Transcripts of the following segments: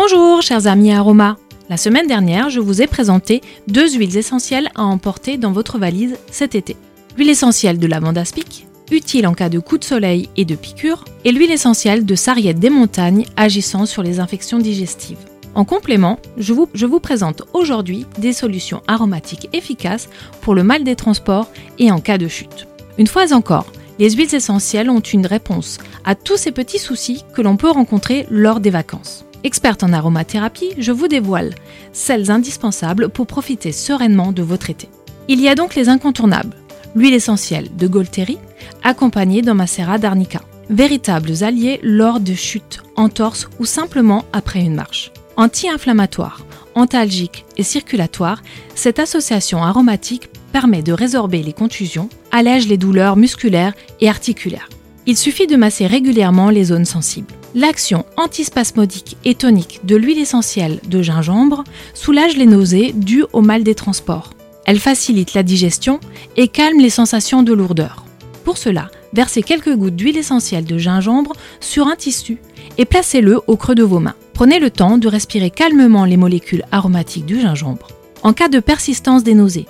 Bonjour chers amis Aroma. La semaine dernière, je vous ai présenté deux huiles essentielles à emporter dans votre valise cet été. L'huile essentielle de lavande aspic, utile en cas de coup de soleil et de piqûre, et l'huile essentielle de sarriette des montagnes agissant sur les infections digestives. En complément, je vous, je vous présente aujourd'hui des solutions aromatiques efficaces pour le mal des transports et en cas de chute. Une fois encore, les huiles essentielles ont une réponse à tous ces petits soucis que l'on peut rencontrer lors des vacances. Experte en aromathérapie, je vous dévoile celles indispensables pour profiter sereinement de votre été. Il y a donc les incontournables. L'huile essentielle de Golteri, accompagnée d'un macérat d'arnica. Véritables alliés lors de chutes, entorses ou simplement après une marche. Anti-inflammatoire, antalgique et circulatoire, cette association aromatique permet de résorber les contusions, allège les douleurs musculaires et articulaires. Il suffit de masser régulièrement les zones sensibles. L'action antispasmodique et tonique de l'huile essentielle de gingembre soulage les nausées dues au mal des transports. Elle facilite la digestion et calme les sensations de lourdeur. Pour cela, versez quelques gouttes d'huile essentielle de gingembre sur un tissu et placez-le au creux de vos mains. Prenez le temps de respirer calmement les molécules aromatiques du gingembre. En cas de persistance des nausées,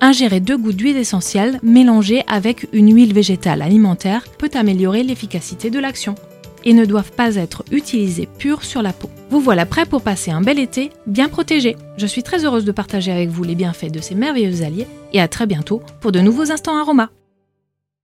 ingérer deux gouttes d'huile essentielle mélangée avec une huile végétale alimentaire peut améliorer l'efficacité de l'action et ne doivent pas être utilisées pures sur la peau. Vous voilà prêt pour passer un bel été bien protégé. Je suis très heureuse de partager avec vous les bienfaits de ces merveilleux alliés et à très bientôt pour de nouveaux instants aromas.